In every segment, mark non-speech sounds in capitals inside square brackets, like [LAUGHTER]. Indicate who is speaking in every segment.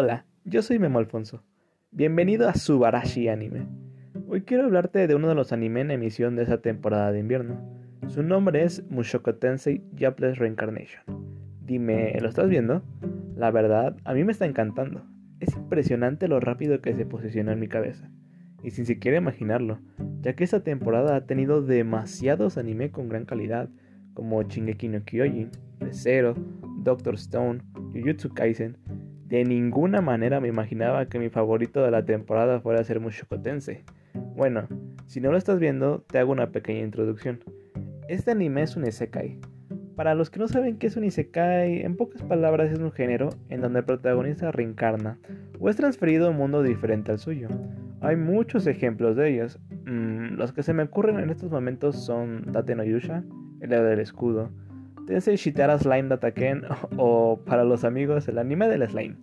Speaker 1: Hola, yo soy Memo Alfonso. Bienvenido a Subarashi Anime. Hoy quiero hablarte de uno de los anime en emisión de esa temporada de invierno. Su nombre es Mushoku Tensei Jobless Reincarnation. Dime, ¿lo estás viendo? La verdad, a mí me está encantando. Es impresionante lo rápido que se posicionó en mi cabeza. Y sin siquiera imaginarlo, ya que esta temporada ha tenido demasiados anime con gran calidad, como Shingeki no Kyojin, Zero, Doctor Stone, Jujutsu Kaisen, de ninguna manera me imaginaba que mi favorito de la temporada fuera a ser Mushoku Tensei. Bueno, si no lo estás viendo, te hago una pequeña introducción. Este anime es un isekai. Para los que no saben qué es un isekai, en pocas palabras es un género en donde el protagonista reencarna o es transferido a un mundo diferente al suyo. Hay muchos ejemplos de ellos. Mm, los que se me ocurren en estos momentos son Tate no Yusha, el del escudo, Tensei Shitara Slime Dataken [LAUGHS] o para los amigos el anime del slime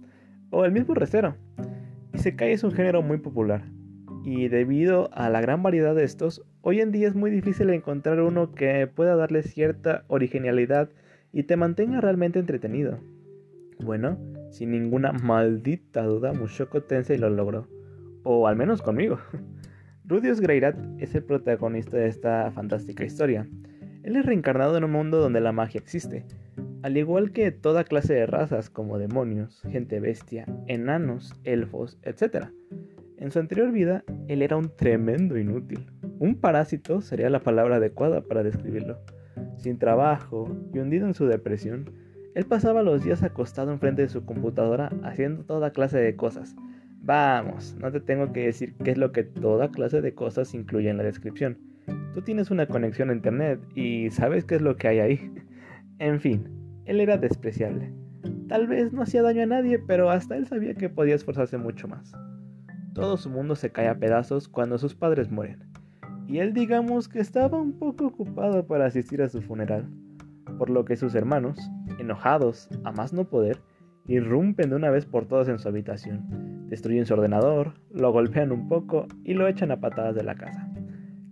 Speaker 1: o el mismo recero. Isekai es un género muy popular y debido a la gran variedad de estos, hoy en día es muy difícil encontrar uno que pueda darle cierta originalidad y te mantenga realmente entretenido. Bueno, sin ninguna maldita duda Mushoku Tensei lo logró, o al menos conmigo. [LAUGHS] Rudius Greirat es el protagonista de esta fantástica historia él es reencarnado en un mundo donde la magia existe, al igual que toda clase de razas como demonios, gente bestia, enanos, elfos, etc. En su anterior vida, él era un tremendo inútil. Un parásito sería la palabra adecuada para describirlo. Sin trabajo y hundido en su depresión, él pasaba los días acostado enfrente de su computadora haciendo toda clase de cosas. Vamos, no te tengo que decir qué es lo que toda clase de cosas incluye en la descripción Tú tienes una conexión a internet y sabes qué es lo que hay ahí. [LAUGHS] En fin, él era despreciable. Tal vez no hacía daño a nadie, pero hasta él sabía que podía esforzarse mucho más. Todo su mundo se cae a pedazos cuando sus padres mueren, y él digamos que estaba un poco ocupado para asistir a su funeral, por lo que sus hermanos, enojados a más no poder, irrumpen de una vez por todas en su habitación, destruyen su ordenador, lo golpean un poco y lo echan a patadas de la casa.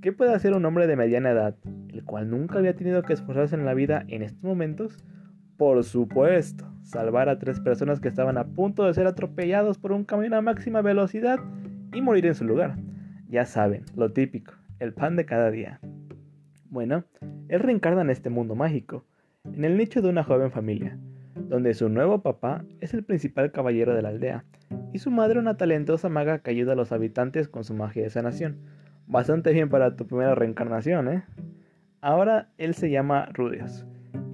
Speaker 1: ¿Qué puede hacer un hombre de mediana edad, el cual nunca había tenido que esforzarse en la vida en estos momentos? Por supuesto, salvar a tres personas que estaban a punto de ser atropellados por un camión a máxima velocidad y morir en su lugar. Ya saben, lo típico, el pan de cada día. Bueno, él reencarna en este mundo mágico, en el nicho de una joven familia, donde su nuevo papá es el principal caballero de la aldea, y su madre una talentosa maga que ayuda a los habitantes con su magia de sanación Bastante bien para tu primera reencarnación, ¿eh? Ahora él se llama Rudius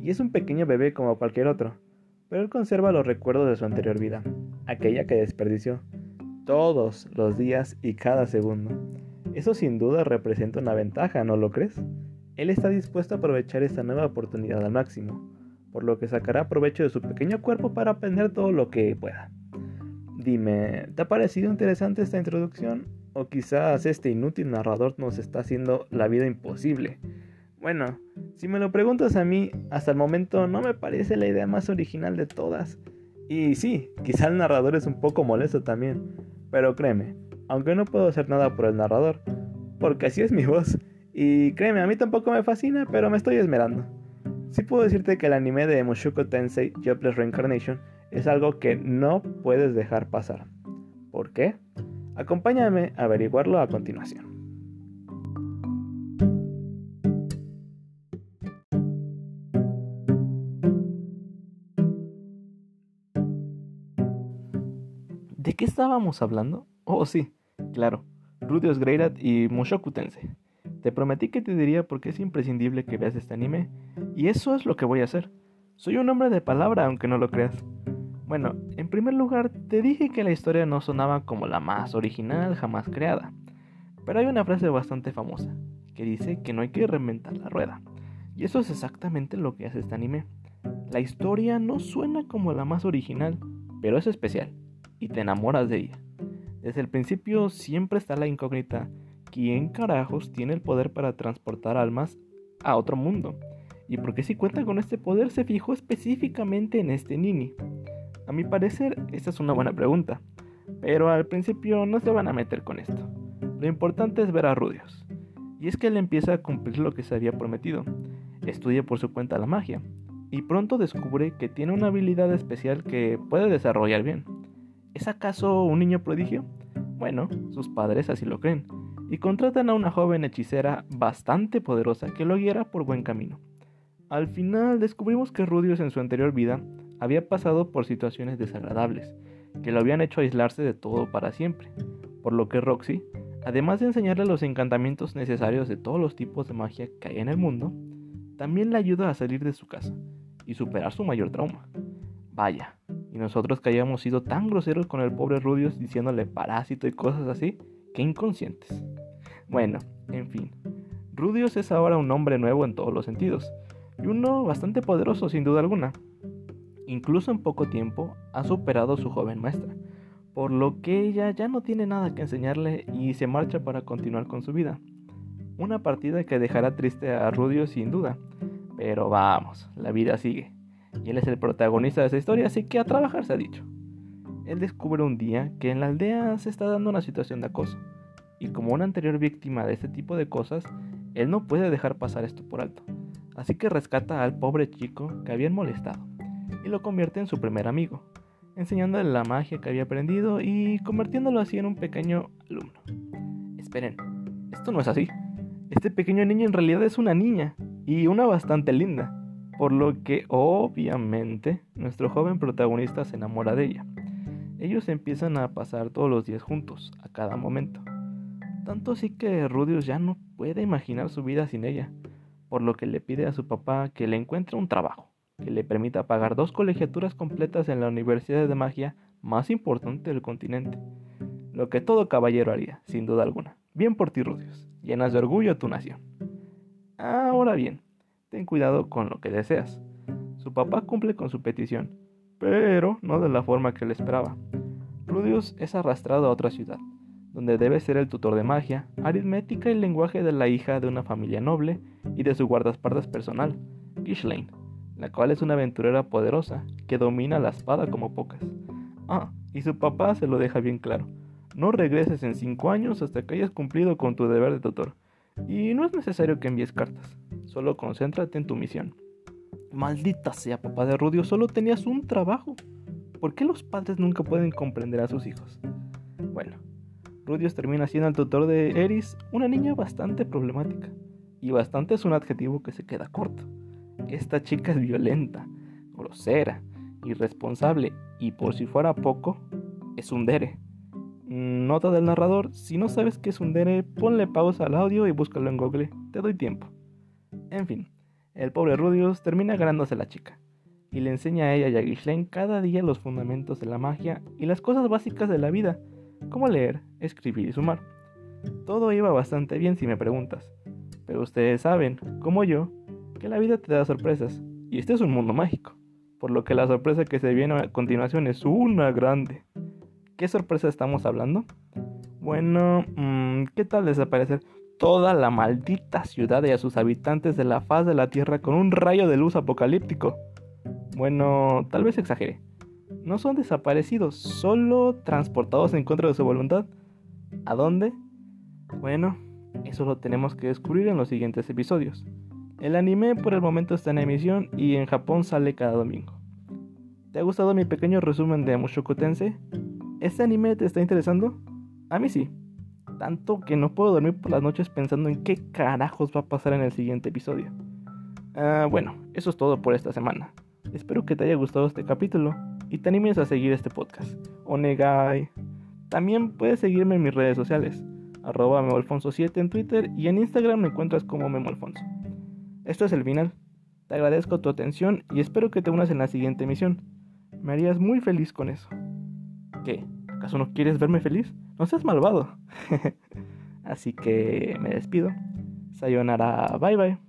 Speaker 1: y es un pequeño bebé como cualquier otro, pero él conserva los recuerdos de su anterior vida, aquella que desperdició todos los días y cada segundo. Eso sin duda representa una ventaja, ¿no lo crees? Él está dispuesto a aprovechar esta nueva oportunidad al máximo, por lo que sacará provecho de su pequeño cuerpo para aprender todo lo que pueda. Dime, ¿te ha parecido interesante esta introducción? O quizás este inútil narrador nos está haciendo la vida imposible. Bueno, si me lo preguntas a mí, hasta el momento no me parece la idea más original de todas. Y sí, quizá el narrador es un poco molesto también. Pero créeme, aunque no puedo hacer nada por el narrador, porque así es mi voz. Y créeme, a mí tampoco me fascina, pero me estoy esmerando. Sí puedo decirte que el anime de Mushoku Tensei Jobless Reincarnation es algo que no puedes dejar pasar. ¿Por qué? Acompáñame a averiguarlo a continuación. ¿De qué estábamos hablando? Oh, sí, claro, Rudius Greirat y Mushoku Tensei. Te prometí que te diría por qué es imprescindible que veas este anime, y eso es lo que voy a hacer. Soy un hombre de palabra, aunque no lo creas. Bueno, en primer lugar, te dije que la historia no sonaba como la más original jamás creada. Pero hay una frase bastante famosa, que dice que no hay que reinventar la rueda. Y eso es exactamente lo que hace este anime. La historia no suena como la más original, pero es especial, y te enamoras de ella. Desde el principio siempre está la incógnita, ¿quién carajos tiene el poder para transportar almas a otro mundo? ¿Y por qué si cuenta con este poder se fijó específicamente en este Nini? A mi parecer, esta es una buena pregunta, pero al principio no se van a meter con esto. Lo importante es ver a Rudios. Y es que él empieza a cumplir lo que se había prometido. Estudia por su cuenta la magia, y pronto descubre que tiene una habilidad especial que puede desarrollar bien. ¿Es acaso un niño prodigio? Bueno, sus padres así lo creen, y contratan a una joven hechicera bastante poderosa que lo guiará por buen camino. Al final descubrimos que Rudius en su anterior vida había pasado por situaciones desagradables, que lo habían hecho aislarse de todo para siempre, por lo que Roxy, además de enseñarle los encantamientos necesarios de todos los tipos de magia que hay en el mundo, también le ayuda a salir de su casa y superar su mayor trauma. Vaya, y nosotros que hayamos sido tan groseros con el pobre Rudius diciéndole parásito y cosas así, que inconscientes. Bueno, en fin, Rudius es ahora un hombre nuevo en todos los sentidos, y uno bastante poderoso sin duda alguna. Incluso en poco tiempo ha superado a su joven maestra, por lo que ella ya no tiene nada que enseñarle y se marcha para continuar con su vida. Una partida que dejará triste a Rudius sin duda, pero vamos, la vida sigue y él es el protagonista de esa historia, así que a trabajar se ha dicho. Él descubre un día que en la aldea se está dando una situación de acoso, y como una anterior víctima de este tipo de cosas, él no puede dejar pasar esto por alto, así que rescata al pobre chico que habían molestado, y lo convierte en su primer amigo, enseñándole la magia que había aprendido y convirtiéndolo así en un pequeño alumno. Esperen, esto no es así. Este pequeño niño en realidad es una niña, y una bastante linda por lo que obviamente nuestro joven protagonista se enamora de ella. Ellos empiezan a pasar todos los días juntos, a cada momento. Tanto así que Rudius ya no puede imaginar su vida sin ella, por lo que le pide a su papá que le encuentre un trabajo, que le permita pagar dos colegiaturas completas en la Universidad de Magia más importante del continente. Lo que todo caballero haría, sin duda alguna. Bien por ti, Rudius. Llenas de orgullo a tu nación. Ahora bien, ten cuidado con lo que deseas. Su papá cumple con su petición, pero no de la forma que él esperaba. Rudius es arrastrado a otra ciudad, donde debe ser el tutor de magia, aritmética y lenguaje de la hija de una familia noble y de su guardaespaldas personal, Ghislaine, la cual es una aventurera poderosa que domina la espada como pocas. Ah, y su papá se lo deja bien claro. No regreses en cinco años hasta que hayas cumplido con tu deber de tutor. Y no es necesario que envíes cartas. Solo concéntrate en tu misión. Maldita sea, papá de Rudio, solo tenías un trabajo. ¿Por qué los padres nunca pueden comprender a sus hijos? Bueno, Rudios termina siendo el tutor de Eris, una niña bastante problemática. Y bastante es un adjetivo que se queda corto. Esta chica es violenta, grosera, irresponsable y por si fuera poco, es un dere. Nota del narrador, si no sabes qué es un dere, ponle pausa al audio y búscalo en Google. Te doy tiempo. En fin, el pobre Rudius termina ganándose a la chica y le enseña a ella y a Ghislaine cada día los fundamentos de la magia y las cosas básicas de la vida, como leer, escribir y sumar. Todo iba bastante bien si me preguntas, pero ustedes saben, como yo, que la vida te da sorpresas y este es un mundo mágico, por lo que la sorpresa que se viene a continuación es una grande. ¿Qué sorpresa estamos hablando? Bueno, mm, ¿qué tal desaparecer toda la maldita ciudad y a sus habitantes de la faz de la Tierra con un rayo de luz apocalíptico. Bueno, tal vez exagere. No son desaparecidos, solo transportados en contra de su voluntad. ¿A dónde? Bueno, eso lo tenemos que descubrir en los siguientes episodios. El anime por el momento está en emisión y en Japón sale cada domingo. ¿Te ha gustado mi pequeño resumen de Mushoku Tensei? ¿Este anime te está interesando? A mí sí tanto que no puedo dormir por las noches pensando en qué carajos va a pasar en el siguiente episodio. Ah, bueno, eso es todo por esta semana. Espero que te haya gustado este capítulo y te animes a seguir este podcast. Onegai. También puedes seguirme en mis redes sociales, arroba memoalfonso7 en Twitter y en Instagram me encuentras como memoalfonso. Esto es el final. Te agradezco tu atención y espero que te unas en la siguiente emisión. Me harías muy feliz con eso. ¿Qué? ¿Acaso no quieres verme feliz? No seas malvado. [LAUGHS] Así que me despido. Sayonara, bye bye.